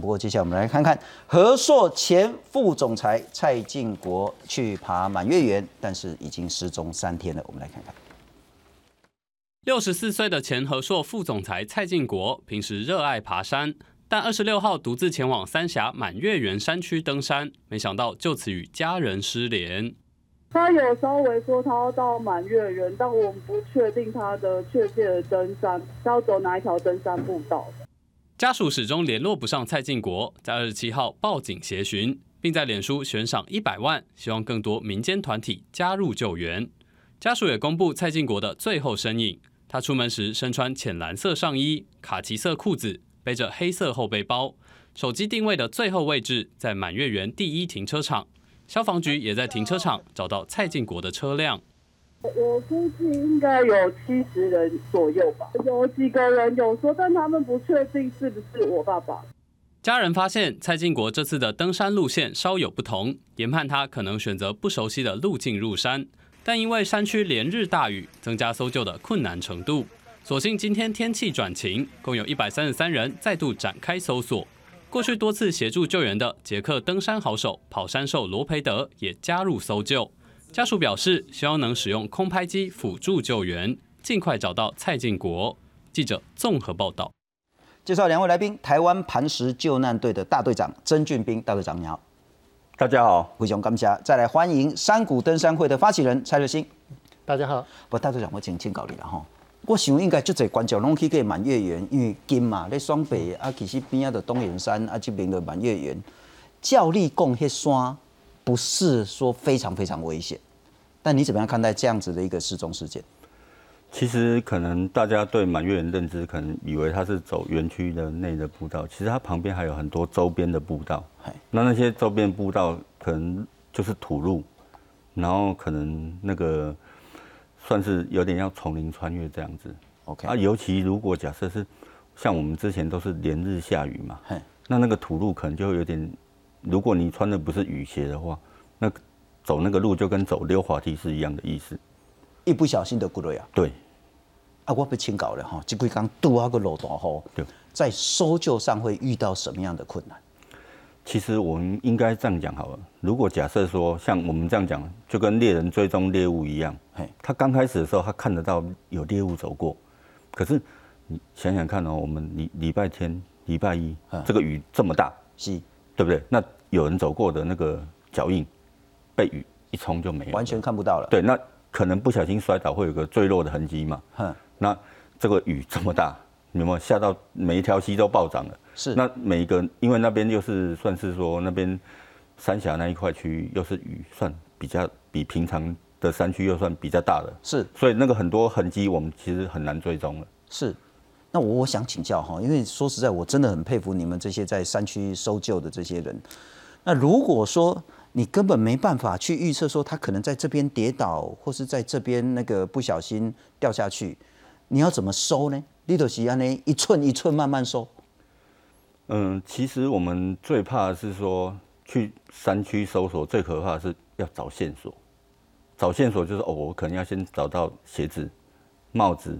不过接下来我们来看看和硕前副总裁蔡进国去爬满月园，但是已经失踪三天了。我们来看看。六十四岁的前和硕副总裁蔡进国，平时热爱爬山，但二十六号独自前往三峡满月园山区登山，没想到就此与家人失联。他有稍微说他要到满月园，但我们不确定他的确切的登山，他要走哪一条登山步道。家属始终联络不上蔡进国，在二十七号报警协寻，并在脸书悬赏一百万，希望更多民间团体加入救援。家属也公布蔡进国的最后身影。他出门时身穿浅蓝色上衣、卡其色裤子，背着黑色后背包。手机定位的最后位置在满月园第一停车场。消防局也在停车场找到蔡进国的车辆。我估计应该有七十人左右吧，有几个人有说，但他们不确定是不是我爸爸。家人发现蔡进国这次的登山路线稍有不同，研判他可能选择不熟悉的路径入山。但因为山区连日大雨，增加搜救的困难程度。所幸今天天气转晴，共有一百三十三人再度展开搜索。过去多次协助救援的捷克登山好手跑山兽罗培德也加入搜救。家属表示，希望能使用空拍机辅助救援，尽快找到蔡进国。记者综合报道。介绍两位来宾：台湾磐石救难队的大队长曾俊斌大队长，你好。大家好，灰熊感谢。再来欢迎山谷登山会的发起人蔡乐兴。大家好。不，大队长，我请请教你了哈。我想应该就在关照拢去个满月园，因为近嘛，咧双北啊，其实边啊的东岩山啊，这边的满月园，教力讲迄山不是说非常非常危险。但你怎么样看待这样子的一个失踪事件？其实可能大家对满月园认知，可能以为它是走园区的内的步道，其实它旁边还有很多周边的步道。那那些周边步道可能就是土路，然后可能那个算是有点要丛林穿越这样子。OK，啊，尤其如果假设是像我们之前都是连日下雨嘛，那那个土路可能就会有点，如果你穿的不是雨鞋的话，那走那个路就跟走溜滑梯是一样的意思。一不小心的骨了呀。对，啊，我被请搞了哈，这几刚拄啊个路段吼，在搜救上会遇到什么样的困难？其实我们应该这样讲好了。如果假设说像我们这样讲，就跟猎人追踪猎物一样，他刚开始的时候他看得到有猎物走过，可是你想想看哦，我们礼礼拜天、礼拜一，这个雨这么大，是，对不对？那有人走过的那个脚印，被雨一冲就没了，完全看不到了。对，那可能不小心摔倒会有个坠落的痕迹嘛。哼那这个雨这么大。有没有下到每一条溪都暴涨了？是。那每一个，因为那边又是算是说那边三峡那一块区域又是雨，算比较比平常的山区又算比较大的。是。所以那个很多痕迹我们其实很难追踪了。是。那我我想请教哈，因为说实在，我真的很佩服你们这些在山区搜救的这些人。那如果说你根本没办法去预测说他可能在这边跌倒，或是在这边那个不小心掉下去，你要怎么收呢？你都是安尼一寸一寸慢慢收。嗯，其实我们最怕的是说去山区搜索，最可怕的是要找线索。找线索就是哦，我可能要先找到鞋子、帽子、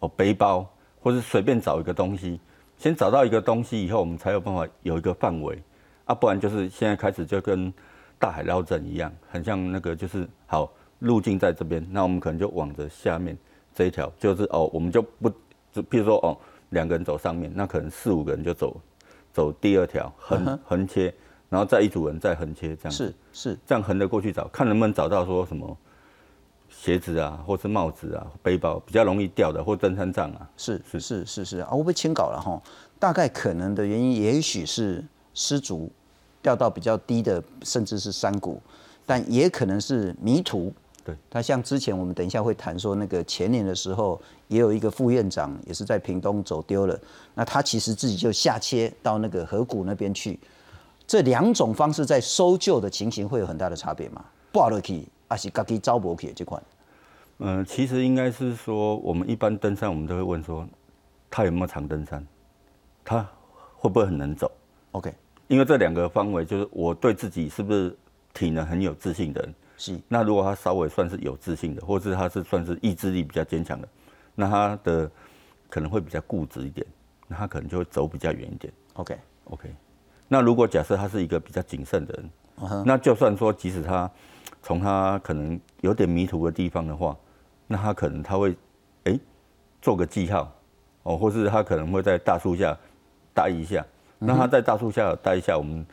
哦背包，或是随便找一个东西。先找到一个东西以后，我们才有办法有一个范围啊，不然就是现在开始就跟大海捞针一样，很像那个就是好路径在这边，那我们可能就往着下面这一条，就是哦，我们就不。就譬如说哦，两个人走上面，那可能四五个人就走走第二条横横切，然后再一组人再横切这样。是是，这样横着过去找，看能不能找到说什么鞋子啊，或是帽子啊，背包比较容易掉的，或登山杖啊。是是是是是啊，我被清稿了哈。大概可能的原因，也许是失足掉到比较低的，甚至是山谷，但也可能是迷途。对，他像之前我们等一下会谈说，那个前年的时候，也有一个副院长也是在屏东走丢了，那他其实自己就下切到那个河谷那边去。这两种方式在搜救的情形会有很大的差别吗？挂落去还是自己招博去这款？嗯，其实应该是说，我们一般登山，我们都会问说，他有没有常登山？他会不会很能走？OK，因为这两个方位就是我对自己是不是体能很有自信的人。是，那如果他稍微算是有自信的，或者他是算是意志力比较坚强的，那他的可能会比较固执一点，那他可能就会走比较远一点。OK OK，那如果假设他是一个比较谨慎的人，那就算说即使他从他可能有点迷途的地方的话，那他可能他会哎做个记号哦，或是他可能会在大树下待一下。那他在大树下待一下，我们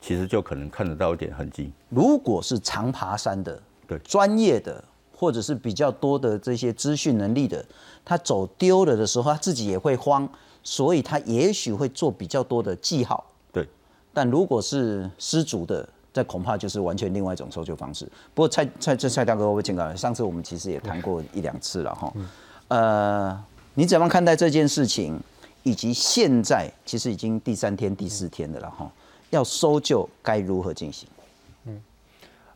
其实就可能看得到一点痕迹。如果是常爬山的，对专业的，或者是比较多的这些资讯能力的，他走丢了的时候，他自己也会慌，所以他也许会做比较多的记号。对，但如果是失足的，这恐怕就是完全另外一种搜救方式。不过蔡蔡这蔡大哥，我请教上次我们其实也谈过一两次了哈。呃，你怎么看待这件事情？以及现在其实已经第三天、第四天的了哈，要搜救该如何进行？嗯，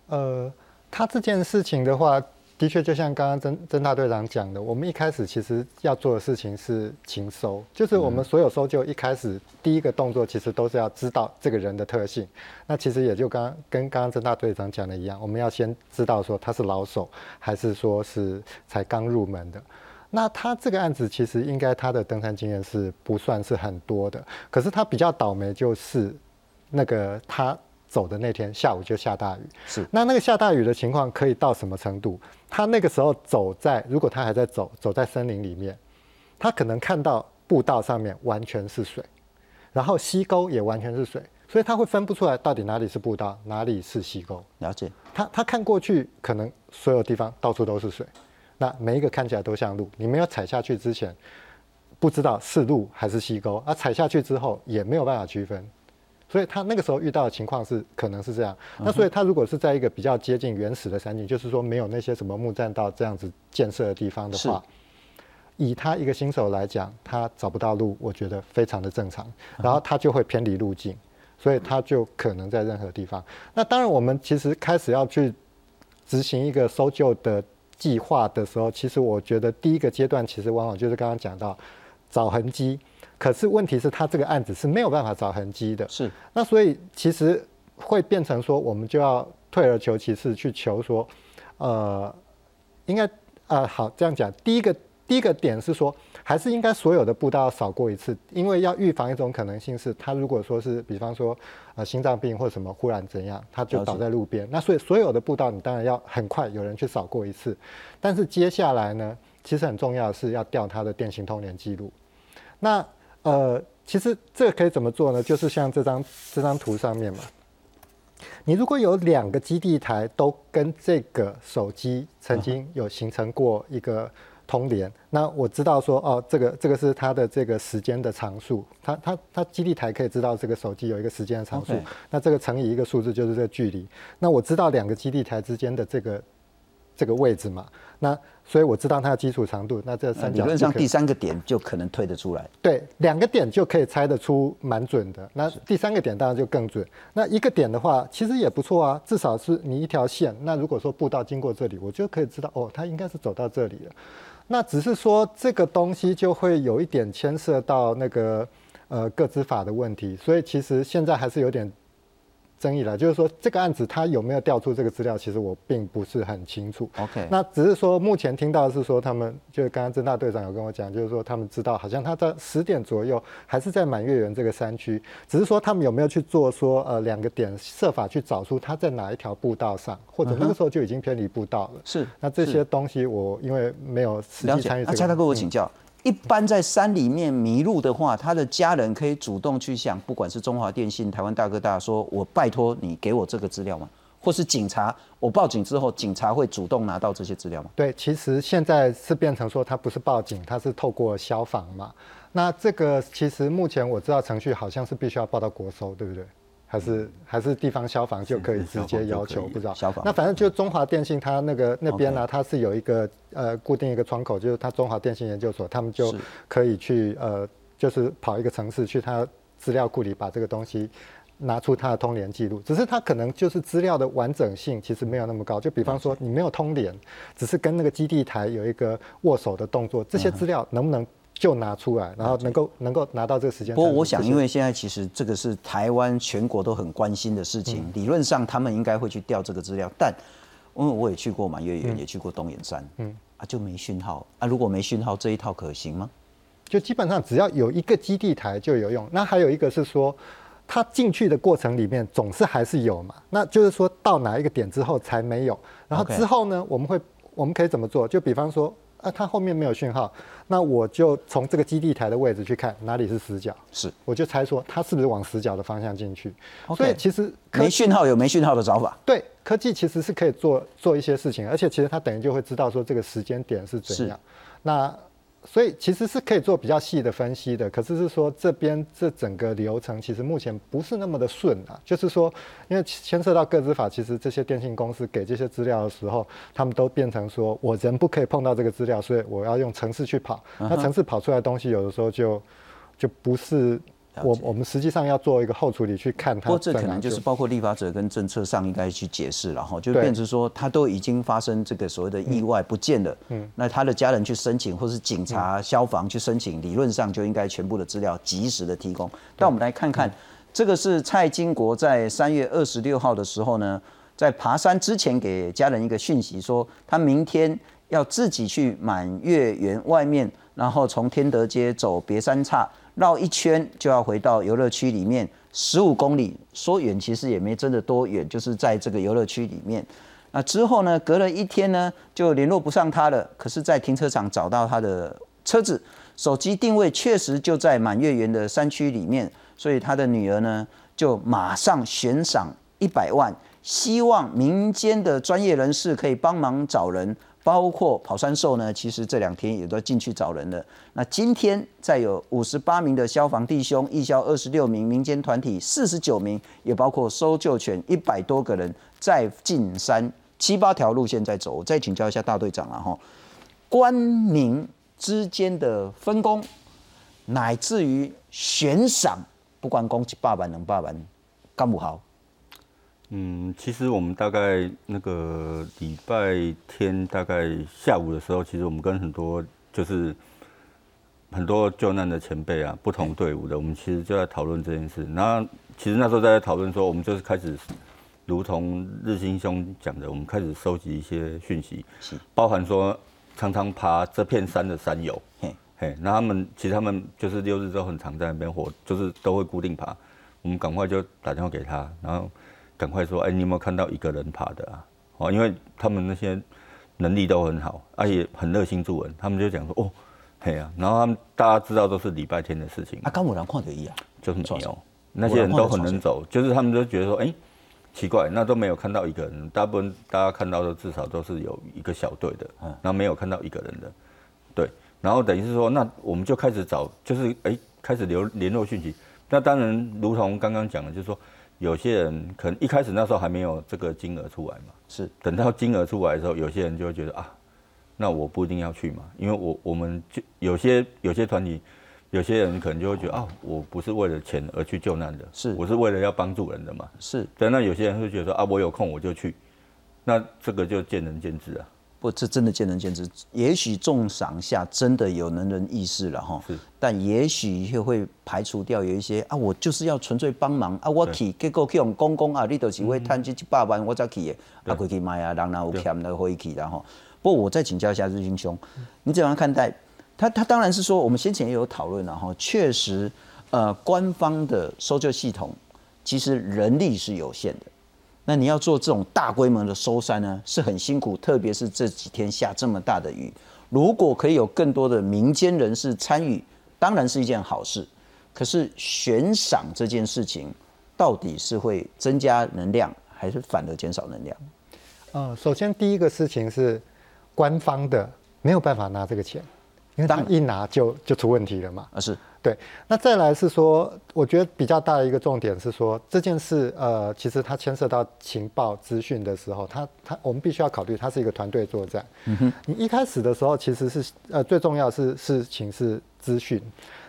呃，他这件事情的话，的确就像刚刚曾曾大队长讲的，我们一开始其实要做的事情是勤搜，就是我们所有搜救一开始第一个动作，其实都是要知道这个人的特性。那其实也就刚跟刚刚曾大队长讲的一样，我们要先知道说他是老手，还是说是才刚入门的。那他这个案子其实应该他的登山经验是不算是很多的，可是他比较倒霉就是那个他走的那天下午就下大雨。是。那那个下大雨的情况可以到什么程度？他那个时候走在，如果他还在走，走在森林里面，他可能看到步道上面完全是水，然后溪沟也完全是水，所以他会分不出来到底哪里是步道，哪里是溪沟。了解。他他看过去，可能所有地方到处都是水。那每一个看起来都像路，你没有踩下去之前，不知道是路还是溪沟，而踩下去之后也没有办法区分，所以他那个时候遇到的情况是可能是这样。那所以他如果是在一个比较接近原始的山景，就是说没有那些什么木栈道这样子建设的地方的话，以他一个新手来讲，他找不到路，我觉得非常的正常。然后他就会偏离路径，所以他就可能在任何地方。那当然，我们其实开始要去执行一个搜救的。计划的时候，其实我觉得第一个阶段其实往往就是刚刚讲到找痕迹，可是问题是他这个案子是没有办法找痕迹的，是那所以其实会变成说，我们就要退而求其次去求说，呃，应该呃好这样讲，第一个。第一个点是说，还是应该所有的步道要扫过一次，因为要预防一种可能性是，他如果说是，比方说，呃，心脏病或者什么忽然怎样，他就倒在路边。那所以所有的步道你当然要很快有人去扫过一次，但是接下来呢，其实很重要的是要调他的电信通联记录。那呃，其实这个可以怎么做呢？就是像这张这张图上面嘛，你如果有两个基地台都跟这个手机曾经有形成过一个。通联，那我知道说哦，这个这个是它的这个时间的常数，它它它基地台可以知道这个手机有一个时间的常数，那这个乘以一个数字就是这个距离。那我知道两个基地台之间的这个这个位置嘛，那所以我知道它的基础长度，那这三角理论上第三个点就可能推得出来。对，两个点就可以猜得出蛮准的。那第三个点当然就更准。那一个点的话，其实也不错啊，至少是你一条线。那如果说步道经过这里，我就可以知道哦，它应该是走到这里了。那只是说这个东西就会有一点牵涉到那个呃各执法的问题，所以其实现在还是有点。争议了，就是说这个案子他有没有调出这个资料，其实我并不是很清楚。OK，那只是说目前听到是说他们，就是刚刚侦大队长有跟我讲，就是说他们知道好像他在十点左右还是在满月园这个山区，只是说他们有没有去做说呃两个点设法去找出他在哪一条步道上，或者那个时候就已经偏离步道了。是，那这些东西我因为没有实际参与。那蔡大哥，我请教。一般在山里面迷路的话，他的家人可以主动去向，不管是中华电信、台湾大哥大，说我拜托你给我这个资料吗？或是警察，我报警之后，警察会主动拿到这些资料吗？对，其实现在是变成说，他不是报警，他是透过消防嘛。那这个其实目前我知道程序好像是必须要报到国收，对不对？还是还是地方消防就可以直接要求，不知道。消防。那反正就中华电信，它那个那边呢，它是有一个呃固定一个窗口，就是它中华电信研究所，他们就可以去呃，就是跑一个城市去它资料库里把这个东西拿出它的通联记录。只是它可能就是资料的完整性其实没有那么高，就比方说你没有通联，只是跟那个基地台有一个握手的动作，这些资料能不能？就拿出来，然后能够能够拿到这个时间。不过我想，因为现在其实这个是台湾全国都很关心的事情，理论上他们应该会去调这个资料。但因为我也去过满月园，也去过东眼山，嗯啊就没讯号啊。如果没讯号，这一套可行吗？就基本上只要有一个基地台就有用。那还有一个是说，它进去的过程里面总是还是有嘛，那就是说到哪一个点之后才没有，然后之后呢，我们会我们可以怎么做？就比方说，啊，它后面没有讯号，那我就从这个基地台的位置去看哪里是死角，是我就猜说它是不是往死角的方向进去。所以其实没讯号有没讯号的找法。对科技其实是可以做做一些事情，而且其实它等于就会知道说这个时间点是怎样。那所以其实是可以做比较细的分析的，可是是说这边这整个流程其实目前不是那么的顺啊，就是说因为牵涉到个资法，其实这些电信公司给这些资料的时候，他们都变成说我人不可以碰到这个资料，所以我要用程式去跑，那程式跑出来的东西有的时候就就不是。我我们实际上要做一个后处理去看它不过这可能就是包括立法者跟政策上应该去解释了哈，就变成说他都已经发生这个所谓的意外不见了，嗯，那他的家人去申请，或是警察、消防去申请，理论上就应该全部的资料及时的提供。但我们来看看，这个是蔡经国在三月二十六号的时候呢，在爬山之前给家人一个讯息，说他明天要自己去满月园外面，然后从天德街走别山岔绕一圈，就要回到游乐区里面十五公里，说远其实也没真的多远，就是在这个游乐区里面。那之后呢，隔了一天呢，就联络不上他了。可是，在停车场找到他的车子，手机定位确实就在满月园的山区里面，所以他的女儿呢，就马上悬赏一百万，希望民间的专业人士可以帮忙找人，包括跑山兽呢，其实这两天也都进去找人了。那今天再有五十八名的消防弟兄，义消二十六名，民间团体四十九名，也包括搜救犬一百多个人，在进山七八条路线在走。我再请教一下大队长了哈，官民之间的分工，乃至于悬赏，不管公一百万两百，干不好。嗯，其实我们大概那个礼拜天大概下午的时候，其实我们跟很多就是很多救难的前辈啊，不同队伍的，我们其实就在讨论这件事。然后其实那时候在讨论说，我们就是开始，如同日新兄讲的，我们开始收集一些讯息是，包含说常常爬这片山的山友，嘿，嘿，那他们其实他们就是六日都很常在那边活，就是都会固定爬。我们赶快就打电话给他，然后赶快说，哎、你有没有看到一个人爬的啊？哦，因为他们那些能力都很好，而、且很热心助人，他们就讲说，哦，嘿啊，然后他们大家知道都是礼拜天的事情，啊，刚有人看到一啊？就是没有，那些人都很能走，就是他们都觉得说，哎、奇怪，那都没有看到一个人，大部分大家看到的至少都是有一个小队的，嗯然后没有看到一个人的，对，然后等于是说，那我们就开始找，就是哎、开始留联络讯息。那当然，如同刚刚讲的，就是说，有些人可能一开始那时候还没有这个金额出来嘛，是等到金额出来的时候，有些人就会觉得啊，那我不一定要去嘛，因为我我们就有些有些团体，有些人可能就会觉得啊，我不是为了钱而去救难的，是我是为了要帮助人的嘛。是，对，那有些人会觉得说啊，我有空我就去，那这个就见仁见智啊。不，这真的见仁见智。也许重赏下真的有能人异士了哈，但也许又会排除掉有一些啊，我就是要纯粹帮忙啊，我去结果去用公公啊，你都是会贪这一百万我才去的，啊，过去买啊，人哪有欠的回去然后。不过我再请教一下日军兄，你怎样看待？他他当然是说，我们先前也有讨论了哈，确实，呃，官方的搜救系统其实人力是有限的。那你要做这种大规模的收山呢，是很辛苦，特别是这几天下这么大的雨。如果可以有更多的民间人士参与，当然是一件好事。可是悬赏这件事情，到底是会增加能量，还是反而减少能量？呃，首先第一个事情是，官方的没有办法拿这个钱，因为他当一拿就就出问题了嘛。而是对，那再来是说，我觉得比较大的一个重点是说，这件事呃，其实它牵涉到情报资讯的时候，它它我们必须要考虑，它是一个团队作战。嗯哼你一开始的时候其实是呃最重要的是事情是资讯。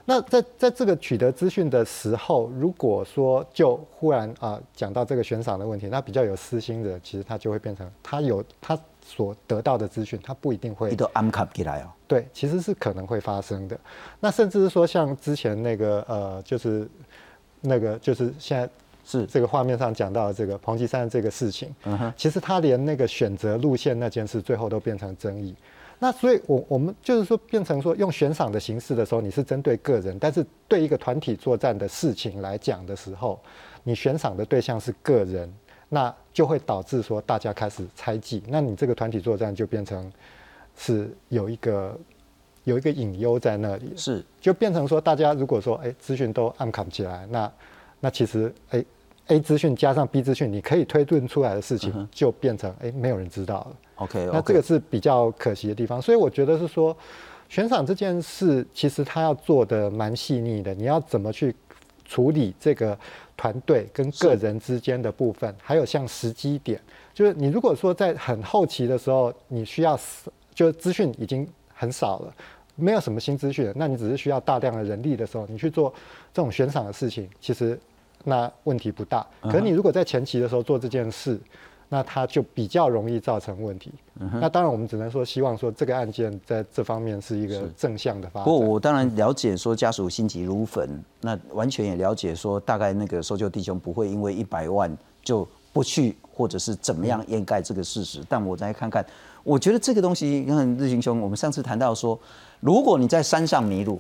那在在这个取得资讯的时候，如果说就忽然啊讲到这个悬赏的问题，那比较有私心的，其实他就会变成他有他所得到的资讯，他不一定会你都安卡起来哦。对，其实是可能会发生的。那甚至是说，像之前那个呃，就是那个就是现在是这个画面上讲到的这个彭吉山这个事情，其实他连那个选择路线那件事，最后都变成争议。那所以我我们就是说变成说用悬赏的形式的时候，你是针对个人，但是对一个团体作战的事情来讲的时候，你悬赏的对象是个人，那就会导致说大家开始猜忌，那你这个团体作战就变成是有一个有一个隐忧在那里，是。就变成说大家如果说哎资讯都暗扛起来，那那其实哎 A 资讯加上 B 资讯，你可以推论出来的事情就变成哎没有人知道了。OK，那这个是比较可惜的地方，所以我觉得是说，悬赏这件事其实他要做的蛮细腻的，你要怎么去处理这个团队跟个人之间的部分，还有像时机点，就是你如果说在很后期的时候，你需要就资讯已经很少了。没有什么新资讯，那你只是需要大量的人力的时候，你去做这种悬赏的事情，其实那问题不大。可是你如果在前期的时候做这件事，那它就比较容易造成问题。那当然，我们只能说希望说这个案件在这方面是一个正向的发展。不过我当然了解说家属心急如焚，那完全也了解说大概那个搜救弟兄不会因为一百万就不去，或者是怎么样掩盖这个事实。但我再看看，我觉得这个东西，你看日行兄，我们上次谈到说，如果你在山上迷路，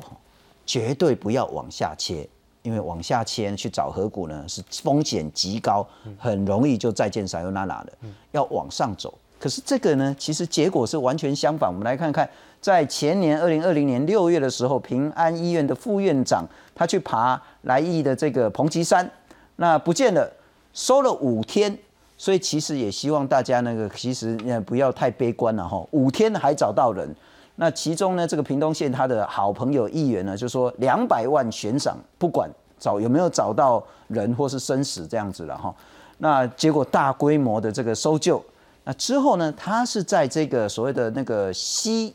绝对不要往下切。因为往下切去找河谷呢，是风险极高，很容易就再见撒尤那拉的。要往上走，可是这个呢，其实结果是完全相反。我们来看看，在前年二零二零年六月的时候，平安医院的副院长他去爬来义的这个彭吉山，那不见了，收了五天。所以其实也希望大家那个其实呃不要太悲观了哈，五天还找到人。那其中呢，这个屏东县他的好朋友议员呢，就说两百万悬赏，不管找有没有找到人或是生死这样子了哈。那结果大规模的这个搜救，那之后呢，他是在这个所谓的那个溪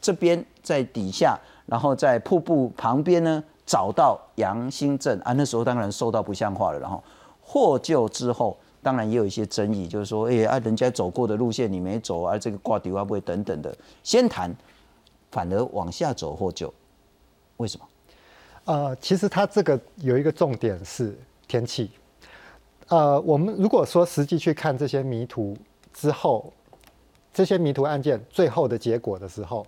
这边，在底下，然后在瀑布旁边呢，找到杨新镇啊，那时候当然瘦到不像话了，然后获救之后。当然也有一些争议，就是说，哎啊，人家走过的路线你没走啊，这个挂底会不会等等的，先谈，反而往下走获救，为什么？呃，其实它这个有一个重点是天气。呃，我们如果说实际去看这些迷途之后，这些迷途案件最后的结果的时候，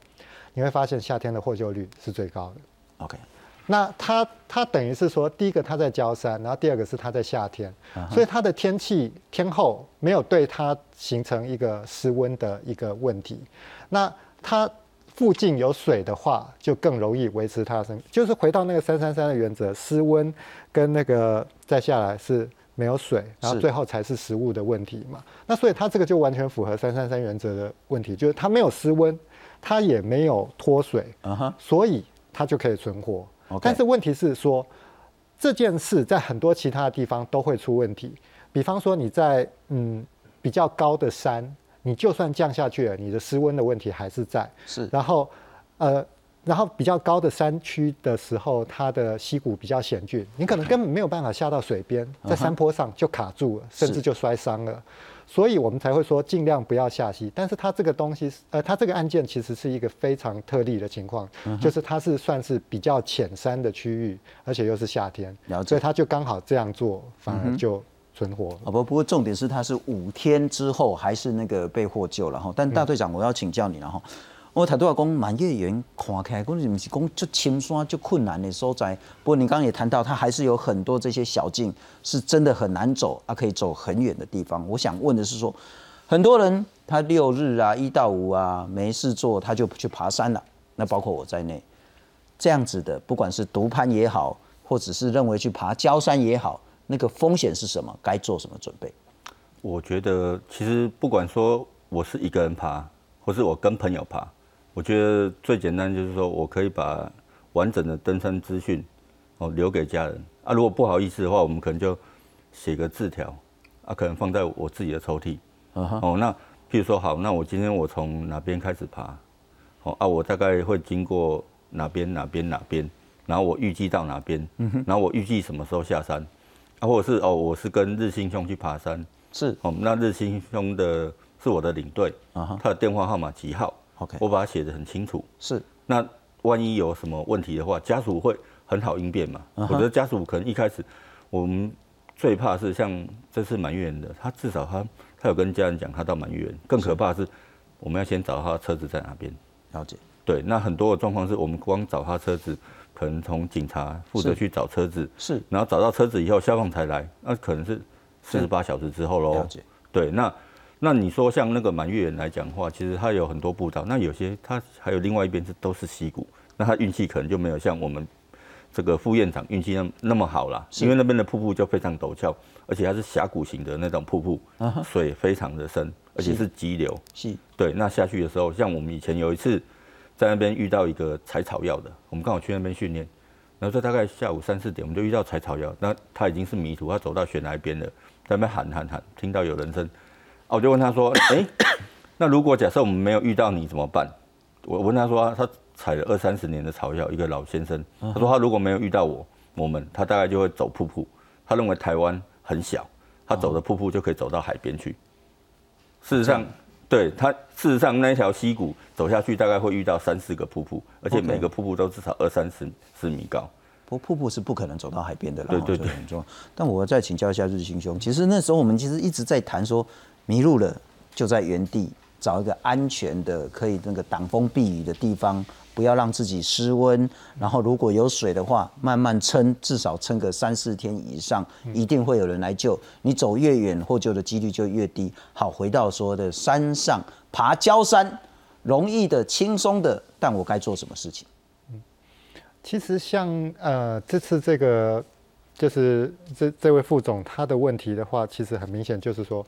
你会发现夏天的获救率是最高的。OK。那它它等于是说，第一个它在焦山，然后第二个是它在夏天，所以它的天气天候没有对它形成一个失温的一个问题。那它附近有水的话，就更容易维持它的生。就是回到那个三三三的原则，失温跟那个再下来是没有水，然后最后才是食物的问题嘛。那所以它这个就完全符合三三三原则的问题，就是它没有失温，它也没有脱水，所以它就可以存活。但是问题是说，这件事在很多其他的地方都会出问题。比方说你在嗯比较高的山，你就算降下去了，你的失温的问题还是在。是。然后呃，然后比较高的山区的时候，它的溪谷比较险峻，你可能根本没有办法下到水边，在山坡上就卡住了，甚至就摔伤了。所以我们才会说尽量不要下溪，但是它这个东西，呃，它这个案件其实是一个非常特例的情况，嗯就是它是算是比较浅山的区域，而且又是夏天，了解所以它就刚好这样做，反而就存活。哦不，不过重点是它是五天之后还是那个被获救了哈。但大队长，我要请教你了哈。我台都话讲满月圆看起来，讲是不是讲就青山就困难的。所在？不过你刚刚也谈到，它还是有很多这些小径是真的。很难走，啊，可以走很远的。地方。我想问的。是说，很多人他六日啊、一到五啊没事做，他就去爬山了。那包括我在内，这样子的，不管是独攀也好，或者是认为去爬焦山也好，那个风险是什么？该做什么准备？我觉得其实不管说我是一个人爬，或是我跟朋友爬。我觉得最简单就是说，我可以把完整的登山资讯哦留给家人啊。如果不好意思的话，我们可能就写个字条啊，可能放在我自己的抽屉。哦，那譬如说好，那我今天我从哪边开始爬？哦啊，我大概会经过哪边哪边哪边，然后我预计到哪边，然后我预计什么时候下山啊，或者是哦，我是跟日新兄去爬山，是哦，那日新兄的是我的领队，他的电话号码几号？OK，我把它写得很清楚。是，那万一有什么问题的话，家属会很好应变嘛。我觉得家属可能一开始，我们最怕是像这次满月园的，他至少他他有跟家人讲他到满月园。更可怕的是，我们要先找他车子在哪边。了解，对，那很多的状况是我们光找他车子，可能从警察负责去找车子，是然后找到车子以后，消防才来，那可能是四十八小时之后喽。了解，对，那那你说像那个满月圆来讲的话，其实它有很多步道，那有些它还有另外一边是都是溪谷，那他运气可能就没有像我们这个副院长运气那那么好啦，因为那边的瀑布就非常陡峭，而且它是峡谷型的那种瀑布，水非常的深，而且是急流。是。对，那下去的时候，像我们以前有一次在那边遇到一个采草药的，我们刚好去那边训练，然后在大概下午三四点，我们就遇到采草药，那他已经是迷途，他走到悬崖边了，在那边喊喊喊，听到有人声，啊，我就问他说，哎、那如果假设我们没有遇到你怎么办？我问他说，他采了二三十年的草药，一个老先生，他说他如果没有遇到我，我们他大概就会走瀑布，他认为台湾很小，他走的瀑布就可以走到海边去。事实上，对他，事实上那一条溪谷走下去，大概会遇到三四个瀑布，而且每个瀑布都至少二三十十米高。不过瀑布是不可能走到海边的啦，对对对很重要。但我再请教一下日新兄，其实那时候我们其实一直在谈说，迷路了就在原地找一个安全的、可以那个挡风避雨的地方，不要让自己失温。然后如果有水的话，慢慢撑，至少撑个三四天以上，一定会有人来救。你走越远，获救的几率就越低。好，回到说的山上爬焦山，容易的、轻松的，但我该做什么事情？其实像呃这次这个就是这这位副总他的问题的话，其实很明显就是说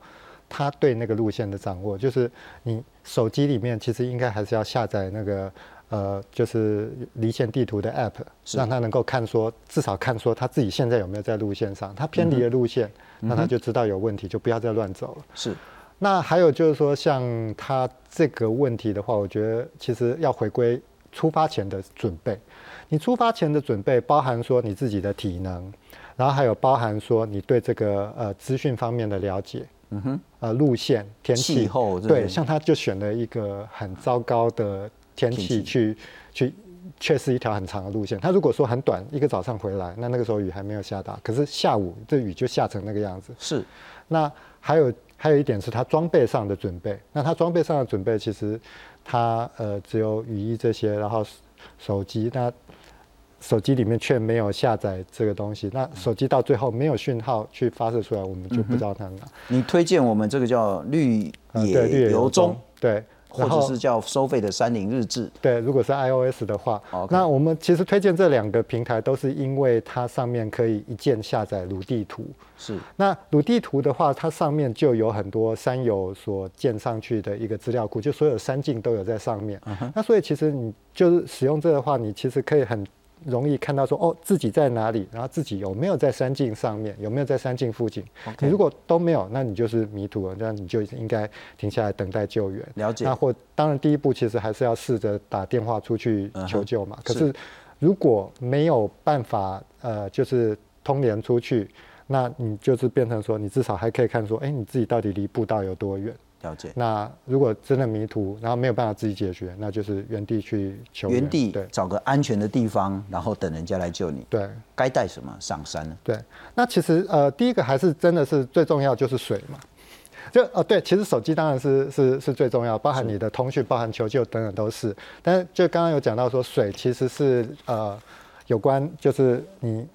他对那个路线的掌握，就是你手机里面其实应该还是要下载那个呃就是离线地图的 app，让他能够看说至少看说他自己现在有没有在路线上，他偏离了路线，那他就知道有问题，就不要再乱走了。是那还有就是说，像他这个问题的话，我觉得其实要回归出发前的准备。你出发前的准备包含说你自己的体能，然后还有包含说你对这个呃资讯方面的了解，嗯哼，呃路线、天气、气候对，像他就选了一个很糟糕的天气去去。却是一条很长的路线。他如果说很短，一个早上回来，那那个时候雨还没有下大，可是下午这雨就下成那个样子。是，那还有还有一点是他装备上的准备。那他装备上的准备，其实他呃只有雨衣这些，然后手机，那手机里面却没有下载这个东西。那手机到最后没有讯号去发射出来，我们就不知道它哪。你推荐我们这个叫绿野游野游踪，对，或者是叫收费的山林日志。对，如果是 iOS 的话那我们其实推荐这两个平台，都是因为它上面可以一键下载鲁地图。是那鲁地图的话，它上面就有很多山友所建上去的一个资料库，就所有山径都有在上面。那所以其实你就是使用这个的话，你其实可以很容易看到说，哦，自己在哪里，然后自己有没有在山径上面，有没有在山径附近。你如果都没有，那你就是迷途了，那你就应该停下来等待救援。了解那或当然第一步其实还是要试着打电话出去求救嘛。可是是如果没有办法，呃，就是通联出去，那你就是变成说，你至少还可以看说，哎、你自己到底离步道有多远？了解。那如果真的迷途，然后没有办法自己解决，那就是原地去求。原地对找个安全的地方，然后等人家来救你。对该带什么上山呢？对。那其实呃，第一个还是真的是最重要就是水嘛。就哦对，其实手机当然是是是最重要，包含你的通讯、包含求救等等都是。但是就刚刚有讲到说，水其实是呃有关，就是你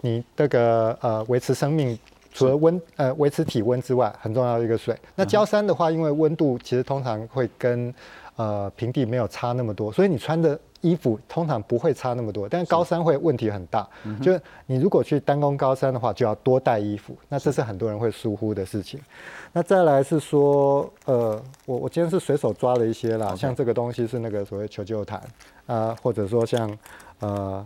你这个呃维持生命。除了温呃维持体温之外，很重要的一个水。那焦山的话，因为温度其实通常会跟呃平地没有差那么多，所以你穿的衣服通常不会差那么多。但是高山会问题很大，就是你如果去单攻高山的话，就要多带衣服，那这是很多人会疏忽的事情。那再来是说，呃，我我今天是随手抓了一些啦像这个东西是那个所谓求救毯啊、或者说像呃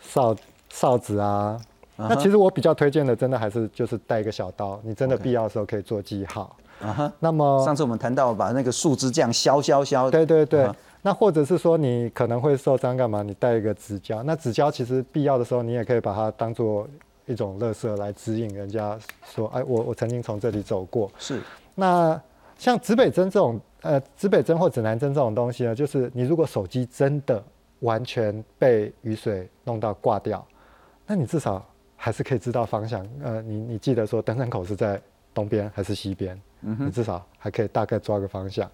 哨哨子啊。那其实我比较推荐的，真的还是就是带一个小刀，你真的必要的时候可以做记号。啊哈。那么上次我们谈到把那个树枝这样削削削，对对对啊，那或者是说你可能会受伤干嘛？你带一个纸胶，那纸胶其实必要的时候，你也可以把它当做一种垃圾来指引人家说，哎，我我曾经从这里走过。是那像指北针这种，呃，指北针或指南针这种东西呢，就是你如果手机真的完全被雨水弄到挂掉，那你至少还是可以知道方向。呃，你你记得说登山口是在东边还是西边，嗯你至少还可以大概抓个方向。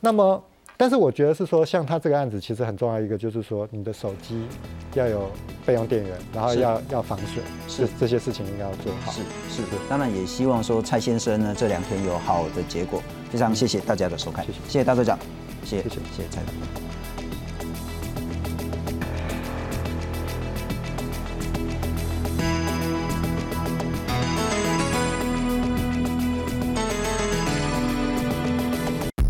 那么但是我觉得是说，像他这个案子，其实很重要一个就是说，你的手机要有备用电源，然后要要防水，是这这些事情应该要做好。是是，当然也希望说蔡先生呢这两天有好的结果。非常谢谢大家的收看，谢谢谢谢大队长，谢谢谢谢谢谢蔡长。